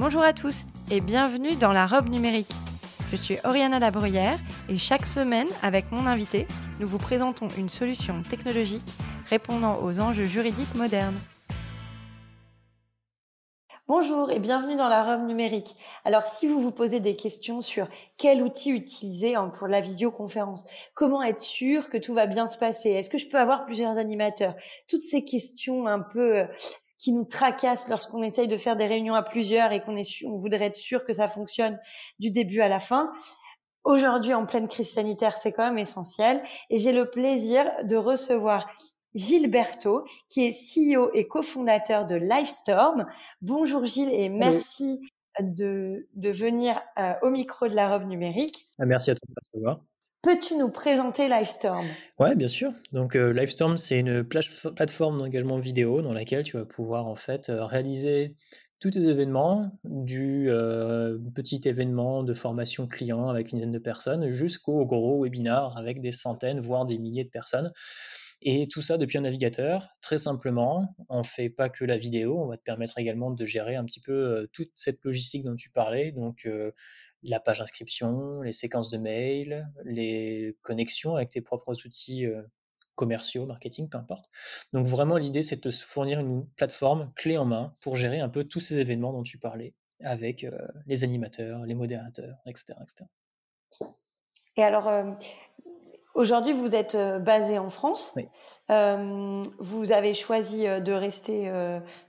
Bonjour à tous et bienvenue dans la robe numérique. Je suis Oriana Labruyère et chaque semaine, avec mon invité, nous vous présentons une solution technologique répondant aux enjeux juridiques modernes. Bonjour et bienvenue dans la robe numérique. Alors si vous vous posez des questions sur quel outil utiliser pour la visioconférence, comment être sûr que tout va bien se passer, est-ce que je peux avoir plusieurs animateurs, toutes ces questions un peu euh, qui nous tracassent lorsqu'on essaye de faire des réunions à plusieurs et qu'on est on voudrait être sûr que ça fonctionne du début à la fin. Aujourd'hui, en pleine crise sanitaire, c'est quand même essentiel. Et j'ai le plaisir de recevoir Gilles Berthaud, qui est CEO et cofondateur de Livestorm. Bonjour Gilles et merci de, de venir euh, au micro de la robe numérique. Ah, merci à toi de recevoir. Peux-tu nous présenter Livestorm Ouais, bien sûr. Donc euh, Livestorm, c'est une plateforme d'engagement vidéo dans laquelle tu vas pouvoir en fait euh, réaliser tous tes événements, du euh, petit événement de formation client avec une dizaine de personnes jusqu'au gros webinar avec des centaines, voire des milliers de personnes. Et tout ça depuis un navigateur, très simplement. On fait pas que la vidéo, on va te permettre également de gérer un petit peu toute cette logistique dont tu parlais, donc la page d'inscription, les séquences de mails, les connexions avec tes propres outils euh, commerciaux, marketing, peu importe. Donc vraiment, l'idée, c'est de te fournir une plateforme clé en main pour gérer un peu tous ces événements dont tu parlais avec euh, les animateurs, les modérateurs, etc. etc. Et alors, euh, Aujourd'hui, vous êtes euh, basé en France. Euh, vous avez choisi euh, de rester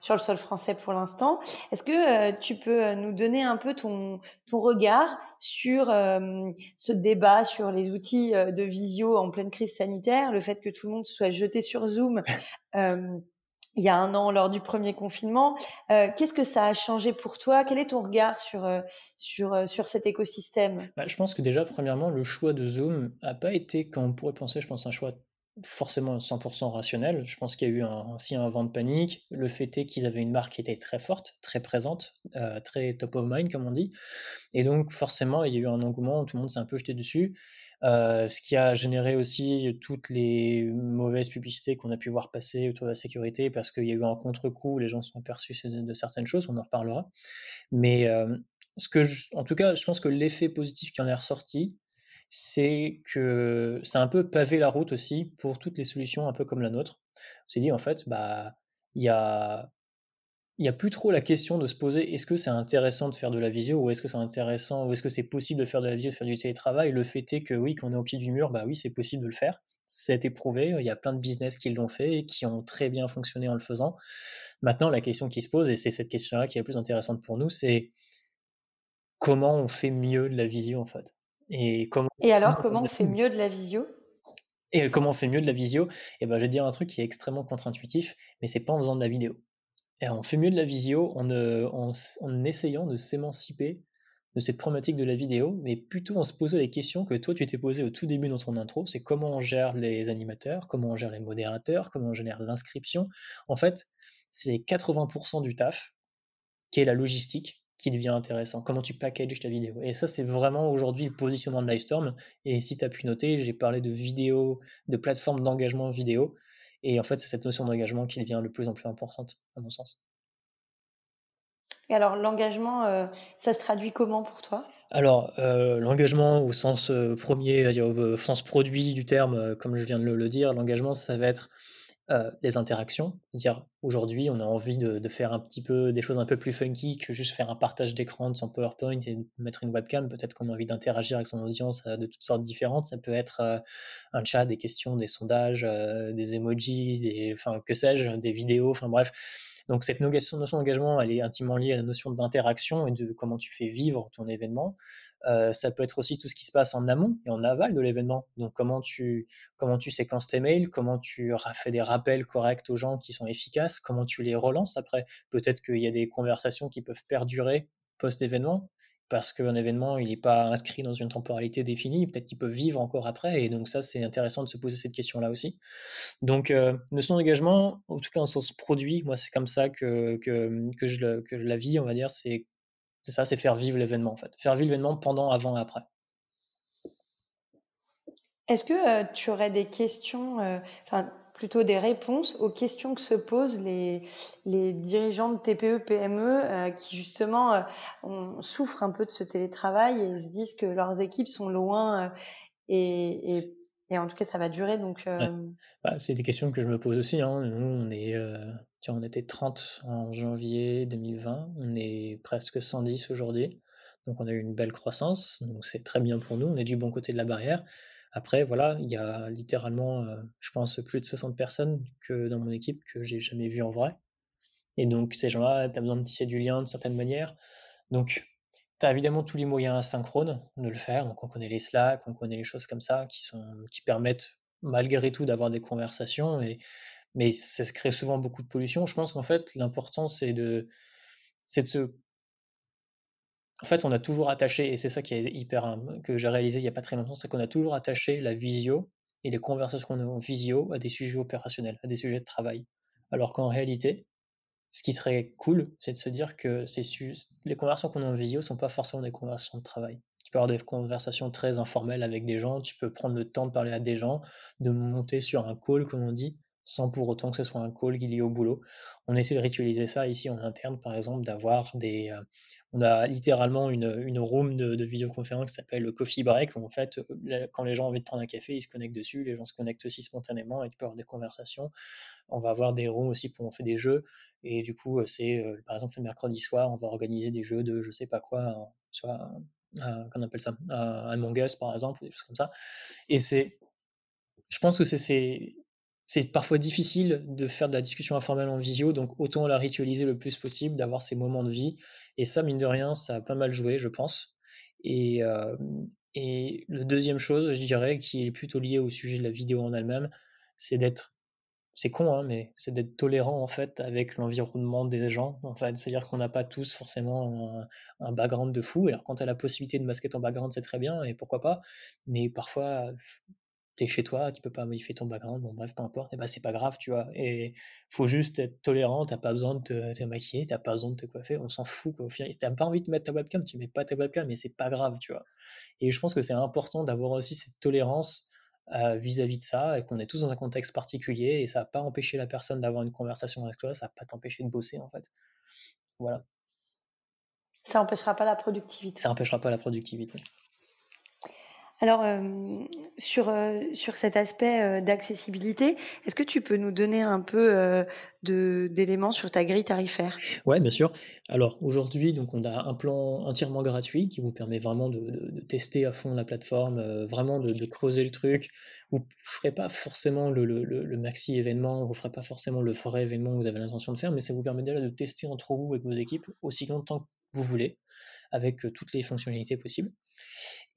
sur le sol français pour l'instant. Est-ce que tu peux nous donner un peu ton, ton regard sur ce débat sur les outils de visio en pleine crise sanitaire, le fait que tout le monde soit jeté sur Zoom il y a un an lors du premier confinement. Euh, Qu'est-ce que ça a changé pour toi? Quel est ton regard sur, euh, sur, euh, sur cet écosystème? Bah, Je pense que déjà, premièrement, le choix de Zoom n'a pas été, comme on pourrait penser, je pense, un choix forcément 100% rationnel. Je pense qu'il y a eu aussi un vent de panique. Le fait est qu'ils avaient une marque qui était très forte, très présente, euh, très top of mind, comme on dit. Et donc, forcément, il y a eu un engouement, tout le monde s'est un peu jeté dessus. Euh, ce qui a généré aussi toutes les mauvaises publicités qu'on a pu voir passer autour de la sécurité, parce qu'il y a eu un contre-coup, les gens sont aperçus de, certaines choses, on en reparlera. Mais euh, ce que en tout cas, je pense que l'effet positif qui en est ressorti, c'est que ça a un peu pavé la route aussi pour toutes les solutions un peu comme la nôtre. On s'est dit en fait, bah il y a il n'y a plus trop la question de se poser est-ce que c'est intéressant de faire de la visio ou est-ce que c'est intéressant ou est-ce que c'est possible de faire de la visio, de faire du télétravail? Le fait est que oui, qu'on est au pied du mur, bah oui, c'est possible de le faire. C'est éprouvé. Il y a plein de business qui l'ont fait et qui ont très bien fonctionné en le faisant. Maintenant, la question qui se pose, et c'est cette question-là qui est la plus intéressante pour nous, c'est comment on fait mieux de la visio en fait? Et, comment, et alors, comment on fait mieux de la visio? Et comment on fait mieux de la visio? Et eh ben, je vais dire un truc qui est extrêmement contre-intuitif, mais c'est pas en faisant de la vidéo. Et on fait mieux de la visio en, en, essayant de s'émanciper de cette problématique de la vidéo, mais plutôt en se posant les questions que toi tu t'es posé au tout début dans ton intro, c'est comment on gère les animateurs, comment on gère les modérateurs, comment on gère l'inscription. En fait, c'est 80% du taf qui est la logistique qui devient intéressant, comment tu packages ta vidéo. Et ça, c'est vraiment aujourd'hui le positionnement de Livestorm. Et si tu as pu noter, j'ai parlé de vidéo, de plateforme d'engagement vidéo. Et en fait, c'est cette notion d'engagement qui devient de plus en plus importante, à mon sens. Et alors, l'engagement, euh, ça se traduit comment pour toi? Alors, euh, l'engagement au sens euh, premier, au sens produit du terme, comme je viens de le dire, l'engagement, ça va être euh, les interactions. Dire aujourd'hui, on a envie de, faire un petit peu des choses un peu plus funky que juste faire un partage d'écran de son PowerPoint et mettre une webcam. Peut-être qu'on a envie d'interagir avec son audience euh, de toutes sortes différentes. Ça peut être euh, un chat, des questions, des sondages, des emojis, des, enfin que sais-je, des vidéos. Enfin bref, donc cette notion d'engagement, elle est intimement liée à la notion d'interaction et de comment tu fais vivre ton événement. Euh, ça peut être aussi tout ce qui se passe en amont et en aval de l'événement. Donc comment tu comment tu séquences tes mails, comment tu fais des rappels corrects aux gens qui sont efficaces, comment tu les relances après. Peut-être qu'il y a des conversations qui peuvent perdurer post-événement parce qu'un événement, il n'est pas inscrit dans une temporalité définie, peut-être qu'il peut vivre encore après, et donc ça, c'est intéressant de se poser cette question-là aussi. Donc, euh, notion d'engagement, en tout cas en sens produit, moi, c'est comme ça que, que, que, je, que je la vis, on va dire, c'est ça, c'est faire vivre l'événement, en fait. Faire vivre l'événement pendant, avant et après. Est-ce que euh, tu aurais des questions, euh, enfin, plutôt des réponses aux questions que se posent les, les dirigeants de TPE, PME euh, qui justement souffrent un peu de ce télétravail et se disent que leurs équipes sont loin et, et, et, en tout cas ça va durer. Donc, bah, c'est des questions que je me pose aussi. Hein. Nous, on est, tiens, on était 30 en janvier 2020, on est presque 110 aujourd'hui. Donc on a eu une belle croissance, donc c'est très bien pour nous, on est du bon côté de la barrière. Après, voilà, il y a littéralement, euh, je pense, plus de 60 personnes que dans mon équipe que j'ai jamais vues en vrai. Et donc, ces gens-là, tu as besoin de tisser du lien de certaine manière. Donc, tu as évidemment tous les moyens asynchrones de le faire. Donc, on connaît les Slack, on connaît les choses comme ça qui, sont, qui permettent malgré tout d'avoir des conversations. Et, mais ça crée souvent beaucoup de pollution. Je pense qu'en fait, l'important, c'est de, c'est de se en fait, on a toujours attaché, et c'est ça qui est hyper que j'ai réalisé il n'y a pas très longtemps, c'est qu'on a toujours attaché la visio et les conversations qu'on a en visio à des sujets opérationnels, à des sujets de travail. Alors qu'en réalité, ce qui serait cool, c'est de se dire que les conversations qu'on a en visio sont pas forcément des conversations de travail. Tu peux avoir des conversations très informelles avec des gens, tu peux prendre le temps de parler à des gens, de monter sur un call, comme on dit, sans pour autant que ce soit un call qui est au boulot. On essaie de ritualiser ça ici en interne, par exemple, d'avoir des. Euh, on a littéralement une, une room de, de visioconférence qui s'appelle le coffee break, où en fait, euh, quand les gens ont envie de prendre un café, ils se connectent dessus, les gens se connectent aussi spontanément et peuvent avoir des conversations. On va avoir des rooms aussi pour on fait des jeux, et du coup, c'est par exemple le mercredi soir, on va organiser des jeux de je sais pas quoi, soit. qu'on appelle ça, un Among par exemple, des choses comme ça. Et c'est, je pense que c'est c'est parfois difficile de faire de la discussion informelle en visio, donc autant la ritualiser le plus possible, d'avoir ces moments de vie. Et ça, mine de rien, ça a pas mal joué, je pense. Et, euh, la deuxième chose, je dirais, qui est plutôt liée au sujet de la vidéo en elle-même, c'est d'être, c'est con, hein, mais c'est d'être tolérant en fait avec l'environnement des gens. En fait, c'est-à-dire qu'on n'a pas tous forcément un, un, background de fou. Alors quand tu as la possibilité de masquer ton background, c'est très bien et pourquoi pas. Mais parfois, t'es chez toi, tu peux pas modifier ton background, bon bref, peu importe, et bah c'est pas grave, tu vois. Et faut juste être tolérant, t'as pas besoin de te, te maquiller, t'as pas besoin de te coiffer, on s'en fout quoi. Au final, si t'as pas envie de mettre ta webcam, tu mets pas ta webcam, mais c'est pas grave, tu vois. Et je pense que c'est important d'avoir aussi cette tolérance euh, vis-à-vis de ça, et qu'on est tous dans un contexte particulier, et ça va pas empêcher la personne d'avoir une conversation avec toi, ça va pas t'empêcher de bosser en fait. Voilà. Ça empêchera pas la productivité. Ça empêchera pas la productivité. Alors, euh, sur, euh, sur cet aspect euh, d'accessibilité, est-ce que tu peux nous donner un peu d'éléments sur ta grille tarifaire? Ouais, bien sûr. Alors, aujourd'hui, on a un plan entièrement gratuit qui vous permet vraiment de, tester à fond la plateforme, vraiment de, creuser le truc. Vous ne ferez pas forcément le, maxi événement, vous ne ferez pas forcément le vrai événement que vous avez l'intention de faire, mais ça vous permet déjà de tester entre vous et vos équipes aussi longtemps que vous voulez, avec toutes les fonctionnalités possibles.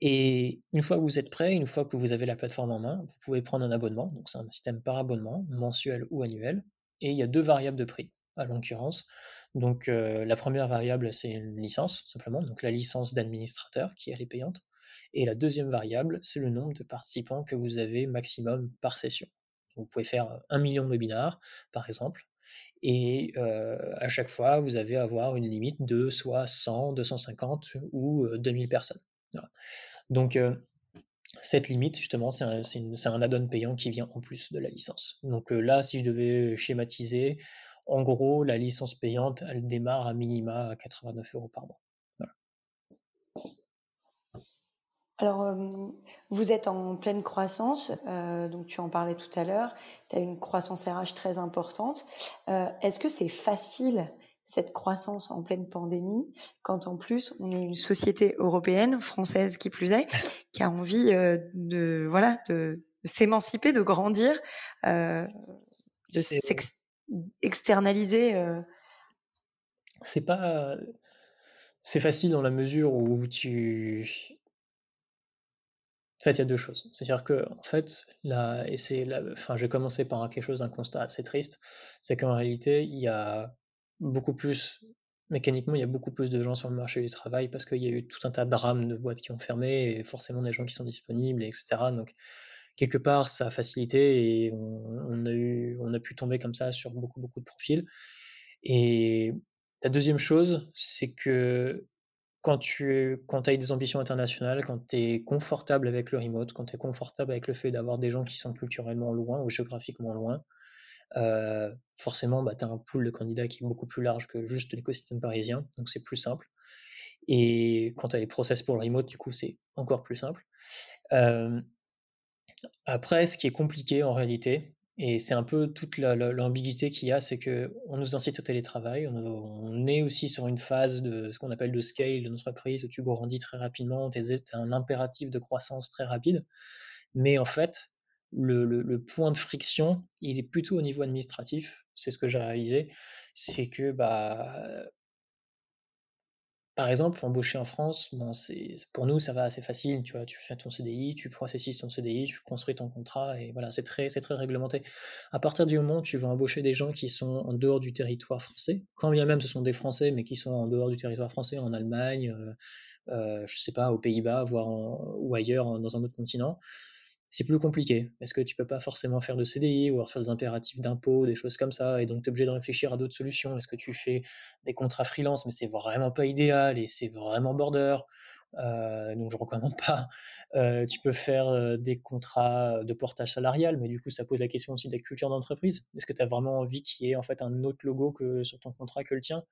Et une fois que vous êtes prêt, une fois que vous avez la plateforme en main, vous pouvez prendre un abonnement. Donc c'est un système par abonnement, mensuel ou annuel. Et il y a deux variables de prix, à l'occurrence. Donc euh, la première variable, c'est une licence, simplement, donc la licence d'administrateur qui est payante. Et la deuxième variable, c'est le nombre de participants que vous avez maximum par session. Vous pouvez faire un million de webinars, par exemple, et euh, à chaque fois, vous avez avoir une limite de soit 100, 250 ou 2000 euh, personnes. Donc, euh, cette limite, justement, c'est un, add-on payant qui vient en plus de la licence. Donc là, si je devais schématiser, en gros, la licence payante, elle démarre à minima à 89 euros par mois. Alors, euh, vous êtes en pleine croissance, euh, donc tu en parlais tout à l'heure, tu as une croissance RH très importante. Euh, Est-ce que c'est facile cette croissance en pleine pandémie, quand en plus on est une société européenne, française qui plus est, qui a envie euh, de voilà de, de s'émanciper, de grandir, euh, de s'externaliser. Euh. C'est pas c'est facile dans la mesure où tu en fait, il y a deux choses. C'est-à-dire que, en fait, là, et c'est, enfin, je vais commencer par quelque chose d'un constat assez triste, c'est qu'en réalité, il y a beaucoup plus mécaniquement, il y a beaucoup plus de gens sur le marché du travail parce qu'il y a eu tout un tas de drames de boîtes qui ont fermé et forcément des gens qui sont disponibles, etc. Donc, quelque part, ça a facilité et on, a, eu, on a pu tomber comme ça sur beaucoup, beaucoup de profils. Et la deuxième chose, c'est que quand tu quand as des ambitions internationales, quand tu es confortable avec le remote, quand tu es confortable avec le fait d'avoir des gens qui sont culturellement loin ou géographiquement loin, euh, forcément, bah, tu as un pool de candidats qui est beaucoup plus large que juste l'écosystème parisien, donc c'est plus simple. Et quand tu as les process pour le remote, du coup, c'est encore plus simple. Euh, après, ce qui est compliqué en réalité, et c'est un peu toute l'ambiguïté qu'il y a, c'est que on nous incite au télétravail, on, est aussi sur une phase de ce qu'on appelle de scale de notre entreprise, où tu grandis très rapidement, tu as un impératif de croissance très rapide, mais en fait, le, point de friction, il est plutôt au niveau administratif. C'est ce que j'ai réalisé. C'est que, bah, par exemple, embaucher en France, bon, c'est, pour nous, ça va assez facile. Tu vois, tu fais ton CDI, tu processes ton CDI, tu construis ton contrat, et voilà, c'est très, c'est très réglementé. À partir du moment où tu vas embaucher des gens qui sont en dehors du territoire français, quand bien même ce sont des Français, mais qui sont en dehors du territoire français, en Allemagne, euh, euh je sais pas, aux Pays-Bas, voire ou ailleurs, dans un autre continent, c'est plus compliqué. Est-ce que tu peux pas forcément faire de CDI ou alors faire des impératifs d'impôts, des choses comme ça, et donc tu obligé de réfléchir à d'autres solutions. Est-ce que tu fais des contrats freelance, mais c'est vraiment pas idéal et c'est vraiment border, euh, donc je recommande pas. Euh, tu peux faire euh, des contrats de portage salarial, mais du coup ça pose la question aussi de la culture d'entreprise. Est-ce que tu as vraiment envie qu'il y ait en fait un autre logo que sur ton contrat que le tien?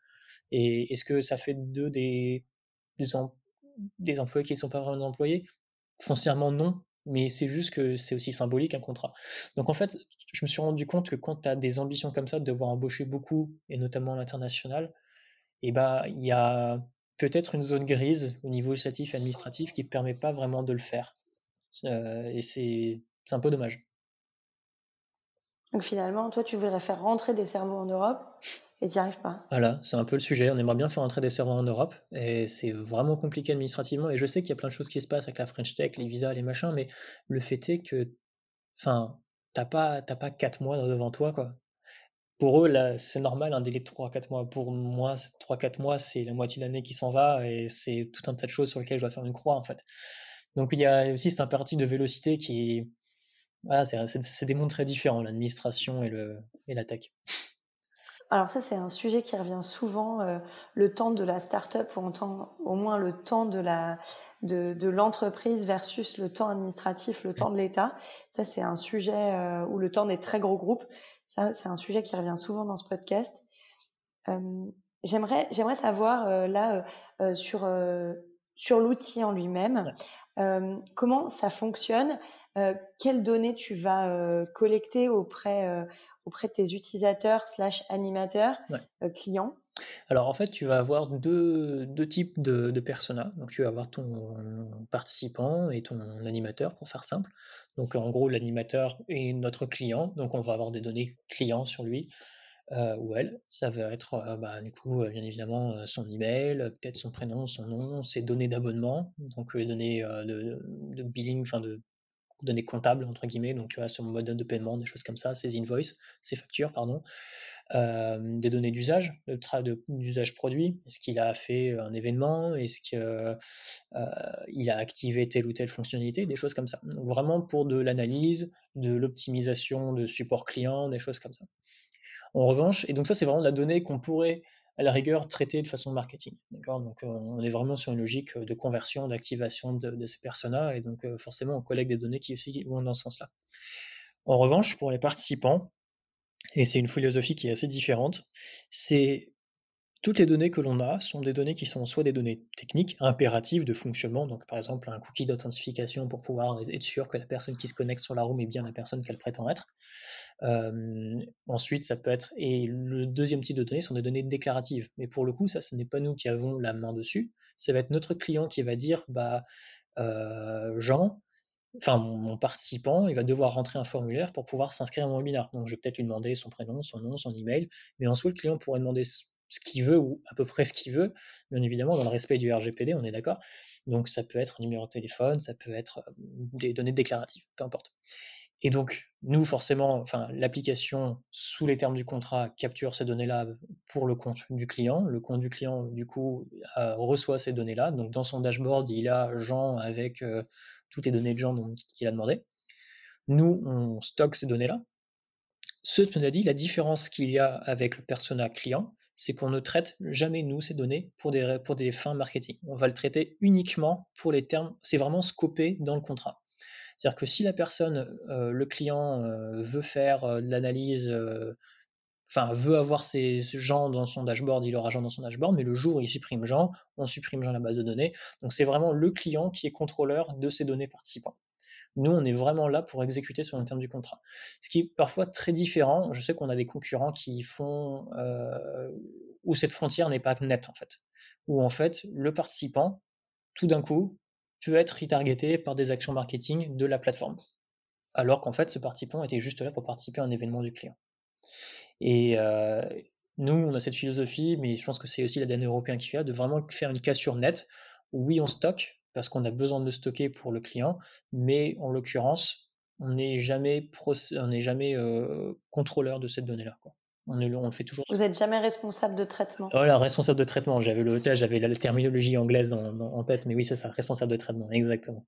Et est-ce que ça fait d'eux des, des, employés qui ne sont pas vraiment employés? Foncièrement non, mais c'est juste que c'est aussi symbolique un contrat. Donc en fait, je me suis rendu compte que quand tu as des ambitions comme ça, de devoir embaucher beaucoup, et notamment l'international, eh ben, il y a peut-être une zone grise au niveau législatif et administratif qui ne permet pas vraiment de le faire. Euh, et c'est un peu dommage. Donc finalement, toi, tu voudrais faire rentrer des cerveaux en Europe et tu n'y arrives pas. Voilà, c'est un peu le sujet. On aimerait bien faire entrer des serveurs en Europe et c'est vraiment compliqué administrativement. Et je sais qu'il y a plein de choses qui se passent avec la French Tech, les visas, les machins, mais le fait est que, enfin, t'as pas, pas 4 mois devant toi, quoi. Pour eux, c'est normal un délai de 3-4 mois. Pour moi, 3-4 mois, c'est la moitié de l'année qui s'en va et c'est tout un tas de choses sur lesquelles je dois faire une croix, en fait. Donc il y a aussi cet impératif de vélocité qui, voilà, c'est des mondes très différents, l'administration et, et la tech. Alors ça, c'est un sujet qui revient souvent, euh, le temps de la start-up, ou au moins le temps de la de, l'entreprise versus le temps administratif, le temps de l'État. Ça, c'est un sujet euh, ou le temps des très gros groupes. Ça, c'est un sujet qui revient souvent dans ce podcast. Euh, j'aimerais j'aimerais savoir là sur sur l'outil en lui-même. comment ça fonctionne? Quelles données tu vas collecter auprès auprès de tes utilisateurs slash animateurs euh, clients? Alors en fait, tu vas avoir deux, deux types de, de personas. Donc tu vas avoir ton participant et ton animateur, pour faire simple. Donc en gros, l'animateur est notre client. Donc on va avoir des données clients sur lui euh, ou elle. Ça va être euh, bah, du coup bien évidemment son email, peut-être son prénom, son nom, ses données d'abonnement, donc les données de, de, billing, enfin de données comptables, entre guillemets, donc tu vois, sur mode de paiement, des choses comme ça, ces invoices, ces factures, pardon, euh, des données d'usage, d'usage produit, est-ce qu'il a fait un événement, est-ce qu'il euh, a activé telle ou telle fonctionnalité, des choses comme ça. Donc vraiment pour de l'analyse, de l'optimisation de support client, des choses comme ça. En revanche, et donc ça c'est vraiment la donnée qu'on pourrait à la rigueur traité de façon marketing. D'accord? Donc euh, on est vraiment sur une logique de conversion, d'activation de, ces personas, et donc euh, forcément on collecte des données qui aussi vont dans ce sens-là. En revanche, pour les participants, et c'est une philosophie qui est assez différente, c'est toutes les données que l'on a sont des données qui sont soit des données techniques, impératives de fonctionnement, donc par exemple un cookie d'authentification pour pouvoir être sûr que la personne qui se connecte sur la room est bien la personne qu'elle prétend être, euh, ensuite, ça peut être, et le deuxième type de données sont des données déclaratives. Mais pour le coup, ça, ce n'est pas nous qui avons la main dessus. Ça va être notre client qui va dire, bah, euh, Jean, enfin mon, participant, il va devoir rentrer un formulaire pour pouvoir s'inscrire à mon webinaire. Donc, je vais peut-être lui demander son prénom, son nom, son email, mais ensuite, le client pourrait demander ce qu'il veut ou à peu près ce qu'il veut, bien évidemment dans le respect du RGPD, on est d'accord. Donc ça peut être numéro de téléphone, ça peut être euh, des données déclaratives, peu importe. Et donc, nous, forcément, enfin, l'application, sous les termes du contrat, capture ces données-là pour le compte du client. Le compte du client, du coup, reçoit ces données-là. Donc, dans son dashboard, il a Jean avec euh, toutes les données de Jean qu'il a demandé. Nous, on stocke ces données-là. Ce dit, la différence qu'il y a avec le persona client, c'est qu'on ne traite jamais, nous, ces données pour des, pour des fins marketing. On va le traiter uniquement pour les termes, c'est vraiment scopé dans le contrat. C'est-à-dire que si la personne, euh, le client, euh, veut faire euh, de l'analyse, enfin, veut avoir ces gens dans son dashboard, il aura Jean dans son dashboard, mais le jour où il supprime Jean, on supprime Jean la base de données. Donc c'est vraiment le client qui est contrôleur de ces données participants. Nous, on est vraiment là pour exécuter sur le terme du contrat. Ce qui est parfois très différent. Je sais qu'on a des concurrents qui font où cette frontière n'est pas nette en fait, où en fait le participant, tout d'un coup, peut être retargeté par des actions marketing de la plateforme. Alors qu'en fait, ce participant était juste là pour participer à un événement du client. Et euh, nous, on a cette philosophie, mais je pense que c'est aussi l'ADN européen qui fait, de vraiment faire une cassure nette. Où oui, on stocke, parce qu'on a besoin de le stocker pour le client, mais en l'occurrence, on n'est jamais, euh, contrôleur de cette donnée-là. On, fait toujours. Vous n'êtes jamais responsable de traitement. Voilà, responsable de traitement. J'avais le, j'avais la terminologie anglaise en tête, mais oui, c'est ça, responsable de traitement, exactement.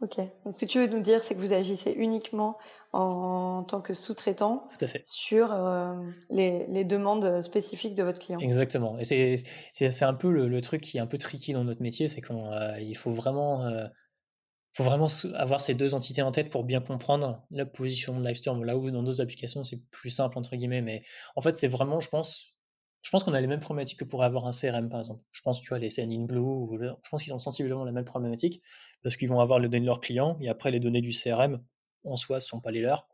Ok. Donc, ce que tu veux nous dire, c'est que vous agissez uniquement en, tant que sous-traitant sur euh, les, demandes spécifiques de votre client. Exactement. Et c'est, un peu le, truc qui est un peu tricky dans notre métier, c'est qu'il euh, faut vraiment euh, faut vraiment avoir ces deux entités en tête pour bien comprendre la position de Livestorm. Là où dans d'autres applications, c'est plus simple, entre guillemets. Mais en fait, c'est vraiment, je pense, je pense qu'on a les mêmes problématiques que pourrait avoir un CRM, par exemple. Je pense, tu vois, les in Blue, je pense qu'ils ont sensiblement la même problématique parce qu'ils vont avoir les données de leurs clients et après, les données du CRM, en soi, ne sont pas les leurs.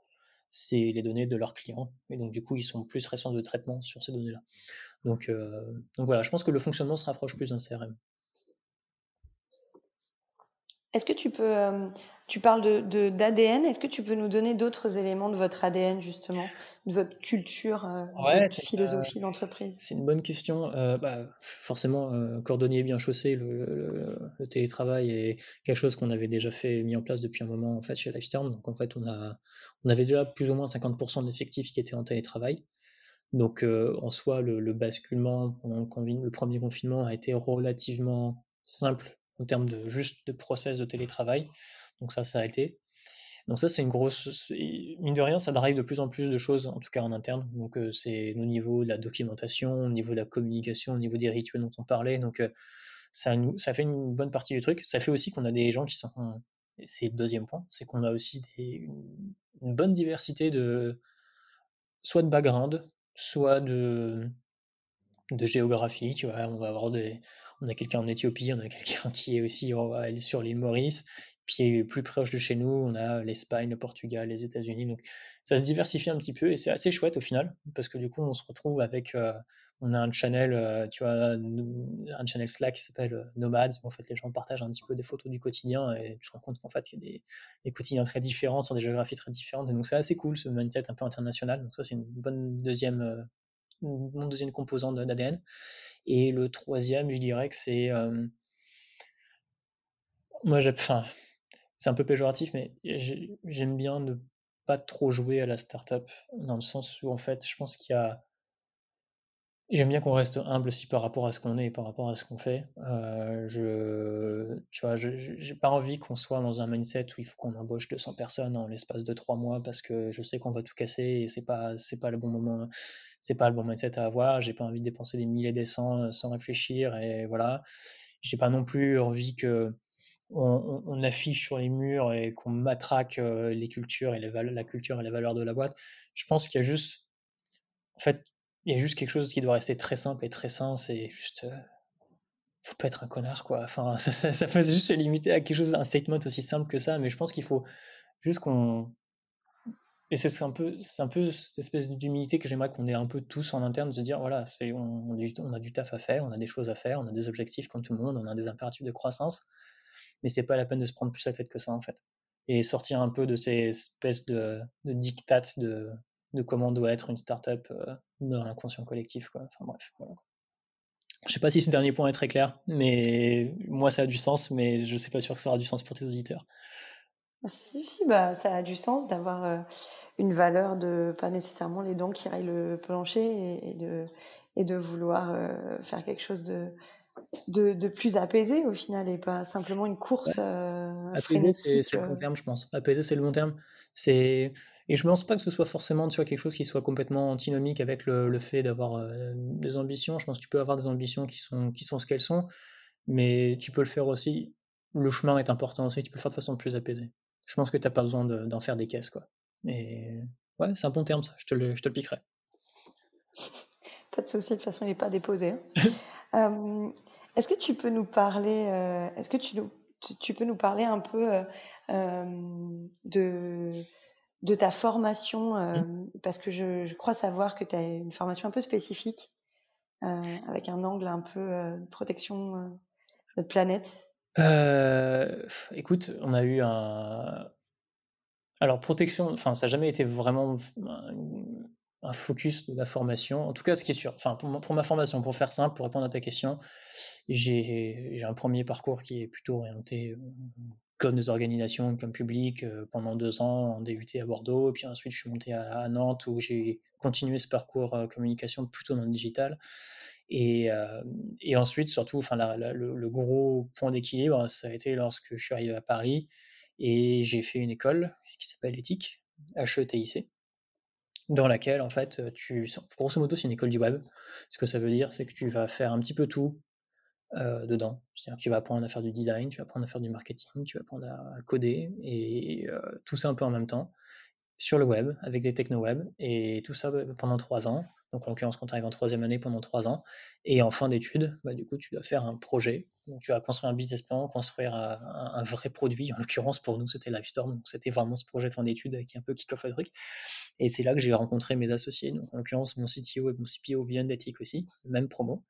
C'est les données de leurs clients. Et donc, du coup, ils sont plus responsables de traitement sur ces données-là. Euh, donc voilà, je pense que le fonctionnement se rapproche plus d'un CRM. Est-ce que tu peux, euh, tu parles de, d'ADN, est-ce que tu peux nous donner d'autres éléments de votre ADN justement, de votre culture, euh, de votre philosophie d'entreprise? C'est une bonne question. Euh, bah, forcément, cordonnier bien chaussé, le, télétravail est quelque chose qu'on avait déjà fait, mis en place depuis un moment en fait chez Lifestorm. Donc en fait, on, a, on avait déjà plus ou moins 50% de l'effectif qui était en télétravail. Donc en soi, le, le basculement pendant le, le premier confinement a été relativement simple en termes de juste de process de télétravail. Donc ça, ça a été. Donc ça, c'est une grosse... Mine de rien, ça drive de plus en plus de choses, en tout cas en interne. Donc euh, c'est au niveau de la documentation, au niveau de la communication, au niveau des rituels dont on parlait. Donc euh, ça, ça fait une bonne partie du truc. Ça fait aussi qu'on a des gens qui sont... C'est le deuxième point, c'est qu'on a aussi une bonne diversité de... soit de background, soit de de géographie, tu vois, on va avoir des, on a quelqu'un en Éthiopie, on a quelqu'un qui est aussi sur l'île Maurice, puis plus proche de chez nous, on a l'Espagne, le Portugal, les États-Unis, donc ça se diversifie un petit peu et c'est assez chouette au final, parce que du coup on se retrouve avec, euh, on a un channel, euh, tu vois, un channel Slack qui s'appelle euh, Nomads, où en fait les gens partagent un petit peu des photos du quotidien et tu te rends compte qu'en fait il y a des, des, quotidiens très différents sur des géographies très différentes, et donc c'est assez cool ce mindset un peu international, donc ça c'est une bonne deuxième mon deuxième composant d'ADN. Et le troisième, je dirais que c'est. Euh, moi, enfin, c'est un peu péjoratif, mais j'aime bien ne pas trop jouer à la startup, dans le sens où, en fait, je pense qu'il y a. J'aime bien qu'on reste humble aussi par rapport à ce qu'on est et par rapport à ce qu'on fait. Euh, je, tu vois, j'ai pas envie qu'on soit dans un mindset où il faut qu'on embauche 200 personnes en l'espace de 3 mois parce que je sais qu'on va tout casser et c'est pas, c'est pas le bon moment c'est pas le bon mindset à avoir. J'ai pas envie de dépenser des milliers des cents euh, sans réfléchir et voilà. J'ai pas non plus envie que on, affiche sur les murs et qu'on matraque euh, les cultures et les la culture et les valeurs de la boîte. Je pense qu'il y a juste, en fait, il y a juste quelque chose qui doit rester très simple et très sain. C'est juste, euh, faut pas être un connard quoi. Enfin, ça, ça, ça peut juste se limiter à quelque chose, un statement aussi simple que ça. Mais je pense qu'il faut juste qu'on et c'est un peu, un peu cette espèce d'humilité que j'aimerais qu'on ait un peu tous en interne, de se dire voilà, on, on, a du taf à faire, on a des choses à faire, on a des objectifs comme tout le monde, on a des impératifs de croissance, mais c'est pas la peine de se prendre plus la tête que ça en fait. Et sortir un peu de ces espèces de, de dictates de, de comment doit être une startup euh, dans l'inconscient collectif. Quoi. Enfin bref. Voilà. Je sais pas si ce dernier point est très clair, mais moi ça a du sens, mais je sais pas sûr que ça aura du sens pour tes auditeurs. Si, si, bah, ça a du sens d'avoir une valeur de pas nécessairement les dents qui raillent le plancher et, de, et de vouloir faire quelque chose de, de, plus apaisé au final et pas simplement une course ouais. Apaisé, c'est le bon terme, je pense. Apaisé, c'est le bon terme. C'est et je ne pense pas que ce soit forcément tu vois, quelque chose qui soit complètement antinomique avec le, le fait d'avoir des ambitions. Je pense que tu peux avoir des ambitions qui sont, qui sont ce qu'elles sont, mais tu peux le faire aussi. Le chemin est important aussi, tu peux le faire de façon plus apaisée je pense que tu n'as pas besoin d'en faire des caisses. Quoi. Et ouais, c'est un bon terme, ça. Je te le, je te le piquerai. Pas de souci, de toute façon, il n'est pas déposé. Hein. est-ce que tu peux nous parler, euh, est-ce que tu, tu, peux nous parler un peu euh, de, de ta formation mmh. Parce que je, je, crois savoir que tu as une formation un peu spécifique, avec un angle un peu protection de notre planète. Euh, écoute, on a eu un. Alors, protection, enfin, ça n'a jamais été vraiment un, focus de la formation. En tout cas, ce qui est sûr, enfin, pour ma, formation, pour faire simple, pour répondre à ta question, j'ai un premier parcours qui est plutôt orienté euh, comme des organisations, comme public, euh, pendant deux ans en DUT à Bordeaux, puis ensuite je suis monté à, Nantes où j'ai continué ce parcours communication plutôt dans le digital. Et, euh, et ensuite, surtout, enfin, le, gros point d'équilibre, ça a été lorsque je suis arrivé à Paris et j'ai fait une école qui s'appelle Éthique, HETIC, dans laquelle, en fait, tu, grosso modo, c'est une école du web. Ce que ça veut dire, c'est que tu vas faire un petit peu tout euh, dedans. C'est-à-dire que tu vas apprendre à faire du design, tu vas apprendre à faire du marketing, tu vas apprendre à coder et euh, tout ça un peu en même temps sur le web avec des techno-web et tout ça bah, pendant trois ans. Donc en l'occurrence quand tu arrives en troisième année pendant trois ans. Et en fin d'études, bah, du coup tu dois faire un projet. Donc tu vas construire un business plan, construire un, vrai produit. En l'occurrence pour nous c'était Livestorm. Donc c'était vraiment ce projet de fin d'études qui est un peu kick-off le truc. Et c'est là que j'ai rencontré mes associés. Donc en l'occurrence mon CTO et mon CPO viennent d'Ethic aussi, même promo.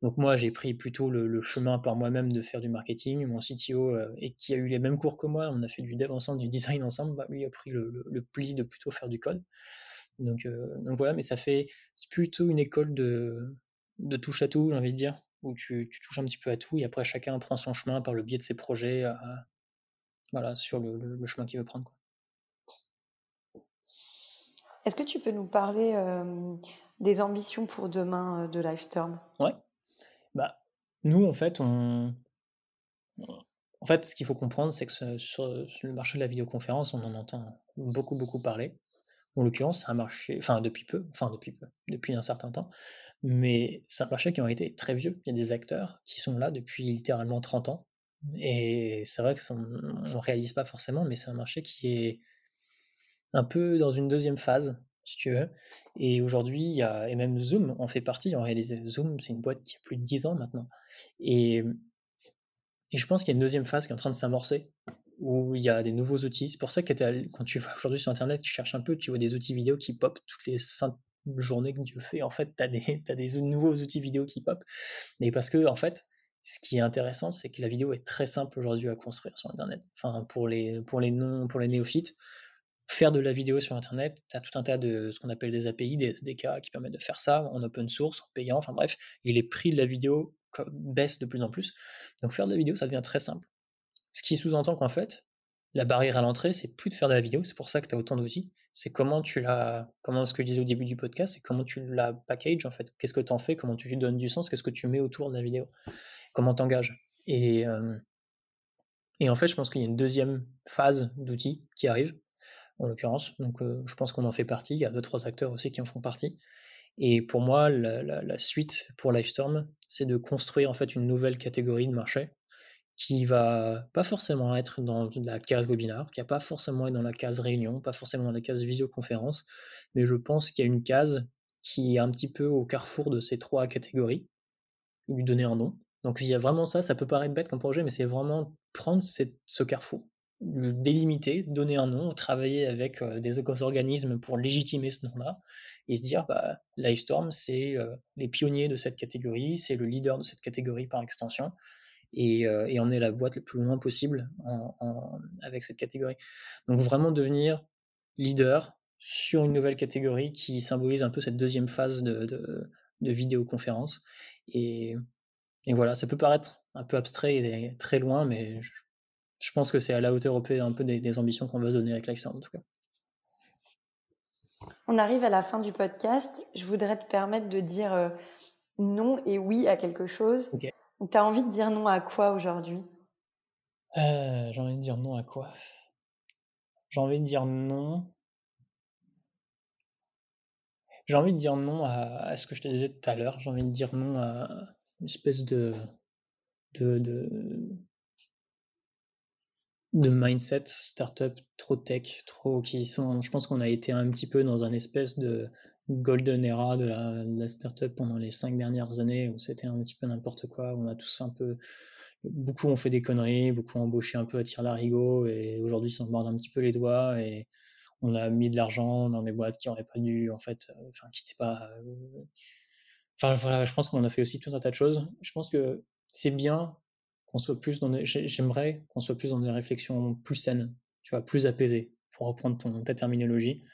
Donc moi, j'ai pris plutôt le, chemin par moi-même de faire du marketing. Mon CTO, euh, et qui a eu les mêmes cours que moi, on a fait du dev ensemble, du design ensemble, bah, lui a pris le, le, pli de plutôt faire du code. Donc, euh, donc voilà, mais ça fait plutôt une école de, de touche à tout, j'ai envie de dire, où tu, touches un petit peu à tout, et après chacun prend son chemin par le biais de ses projets, euh, voilà, sur le, chemin qu'il veut prendre. Est-ce que tu peux nous parler des ambitions pour demain de Livestorm Ouais. Bah, nous, en fait, on... En fait, ce qu'il faut comprendre, c'est que sur, le marché de la vidéoconférence, on en entend beaucoup, beaucoup parler. En l'occurrence, c'est un marché, enfin depuis peu, enfin depuis peu, depuis un certain temps, mais c'est un marché qui a été très vieux. Il y a des acteurs qui sont là depuis littéralement 30 ans, et c'est vrai que on ne réalise pas forcément, mais c'est un marché qui est un peu dans une deuxième phase si tu veux. Et aujourd'hui, et même Zoom en fait partie. En réalité, Zoom, c'est une boîte qui a plus de 10 ans maintenant. Et, et je pense qu'il y a une deuxième phase qui est en train de s'amorcer, où il y a des nouveaux outils. C'est pour ça que quand tu vas aujourd'hui sur Internet, tu cherches un peu, tu vois des outils vidéo qui pop toutes les 5 journées que tu fais. En fait, tu as des, as des nouveaux outils vidéo qui pop. Mais parce que, en fait, ce qui est intéressant, c'est que la vidéo est très simple aujourd'hui à construire sur Internet. Enfin, pour les, pour les, non, pour les néophytes, faire de la vidéo sur Internet, tu as tout un tas de ce qu'on appelle des API, des SDK qui permettent de faire ça en open source, en payant, enfin bref, et les prix de la vidéo baissent de plus en plus. Donc faire de la vidéo, ça devient très simple. Ce qui sous-entend qu'en fait, la barrière à l'entrée, c'est plus de faire de la vidéo, c'est pour ça que tu as autant d'outils. C'est comment tu la, comment ce que je disais au début du podcast, c'est comment tu la package en fait. Qu'est-ce que tu en fais, comment tu lui donnes du sens, qu'est-ce que tu mets autour de la vidéo, comment t'engages. Et, euh, et en fait, je pense qu'il y a une deuxième phase d'outils qui arrive, en l'occurrence. Donc euh, je pense qu'on en fait partie. Il y a deux, trois acteurs aussi qui en font partie. Et pour moi, la, suite pour Livestorm, c'est de construire en fait une nouvelle catégorie de marché qui va pas forcément être dans la case webinar, qui va pas forcément être dans la case réunion, pas forcément dans la case visioconférence, mais je pense qu'il y a une case qui est un petit peu au carrefour de ces trois catégories, lui donner un nom. Donc il y a vraiment ça, ça peut paraître bête comme projet, mais c'est vraiment prendre ce carrefour délimiter, donner un nom, travailler avec euh, des organismes pour légitimer ce nom-là, et se dire, bah, Livestorm, c'est euh, les pionniers de cette catégorie, c'est le leader de cette catégorie par extension, et, euh, et est la boîte le plus loin possible avec cette catégorie. Donc vraiment devenir leader sur une nouvelle catégorie qui symbolise un peu cette deuxième phase de, vidéoconférence. Et, et, voilà, ça peut paraître un peu abstrait et très loin, mais je pense que c'est à la hauteur un peu des, ambitions qu'on veut se donner avec Lifestyle en tout cas. On arrive à la fin du podcast. Je voudrais te permettre de dire euh, non et oui à quelque chose. Tu as envie de dire non à quoi aujourd'hui? Euh, J'ai envie de dire non à quoi? J'ai envie de dire non. J'ai envie de dire non à, ce que je te disais tout à l'heure. J'ai envie de dire non à une espèce de, de, de mindset startup trop tech, trop qui sont. Je pense qu'on a été un petit peu dans un espèce de golden era de la, de la startup pendant les cinq dernières années où c'était un petit peu n'importe quoi. On a tous un peu. Beaucoup ont fait des conneries, beaucoup ont embauché un peu à tir larigot et aujourd'hui s'en mordent un petit peu les doigts et on a mis de l'argent dans des boîtes qui n'auraient pas dû, en fait, euh, enfin, qui n'étaient pas. Euh, enfin voilà, je pense qu'on a fait aussi tout un tas de choses. Je pense que c'est bien qu'on soit plus dans des... j'aimerais qu'on soit plus dans des réflexions plus saines, tu vois, plus apaisées, pour reprendre ton, ta terminologie,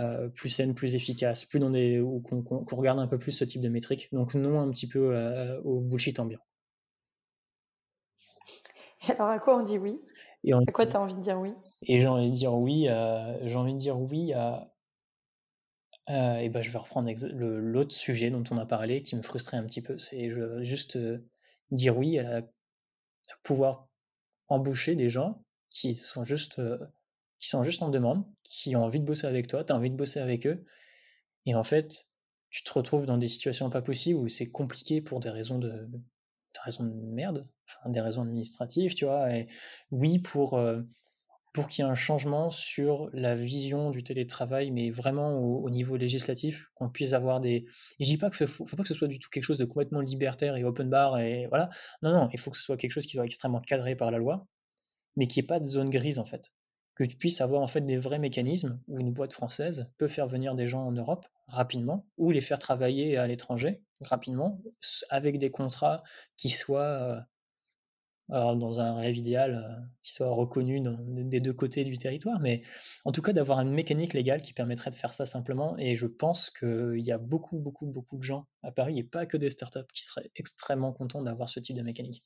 euh, plus saines, plus efficaces, plus dans des ou qu'on regarde un peu plus ce type de métriques. Donc non un petit peu euh, au bullshit ambiant. Alors à quoi on dit oui? Et À quoi tu as envie de dire oui? Et j'ai envie de dire oui, euh, j'ai envie de dire oui à et ben je vais reprendre l'autre sujet dont on a parlé qui me frustrait un petit peu. C'est juste dire oui à la pouvoir embaucher des gens qui sont juste euh, qui sont juste en demande, qui ont envie de bosser avec toi, tu as envie de bosser avec eux, et en fait, tu te retrouves dans des situations pas possibles où c'est compliqué pour des raisons de, des raisons de merde, enfin, des raisons administratives, tu vois, et oui, pour, euh, pour qu'il y ait un changement sur la vision du télétravail, mais vraiment au, niveau législatif, qu'on puisse avoir des. Et je dis pas que faut, faut pas que ce soit du tout quelque chose de complètement libertaire et open bar et voilà. Non, non, il faut que ce soit quelque chose qui soit extrêmement cadré par la loi, mais qui ait pas de zone grise en fait. Que tu puisses avoir en fait des vrais mécanismes où une boîte française peut faire venir des gens en Europe rapidement ou les faire travailler à l'étranger rapidement avec des contrats qui soient euh, alors, dans un rêve idéal, euh, qui soit reconnu des deux côtés du territoire, mais en tout cas d'avoir une mécanique légale qui permettrait de faire ça simplement. Et je pense qu'il y a beaucoup, beaucoup, beaucoup de gens à Paris, et pas que des startups, qui seraient extrêmement contents d'avoir ce type de mécanique.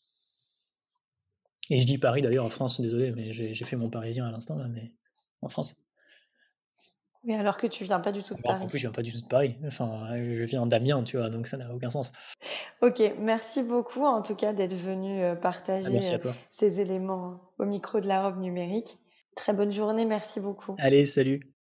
Et je dis Paris d'ailleurs en France, désolé, mais j'ai fait mon parisien à l'instant là, mais en France. Mais alors que tu viens pas du tout de Paris. En plus, je viens pas du tout de Paris. Enfin, je viens d'Amiens, tu vois, donc ça n'a aucun sens. Ok, merci beaucoup en tout cas d'être venu euh, partager euh, ces éléments au micro de la robe numérique. Très bonne journée, merci beaucoup. Allez, salut.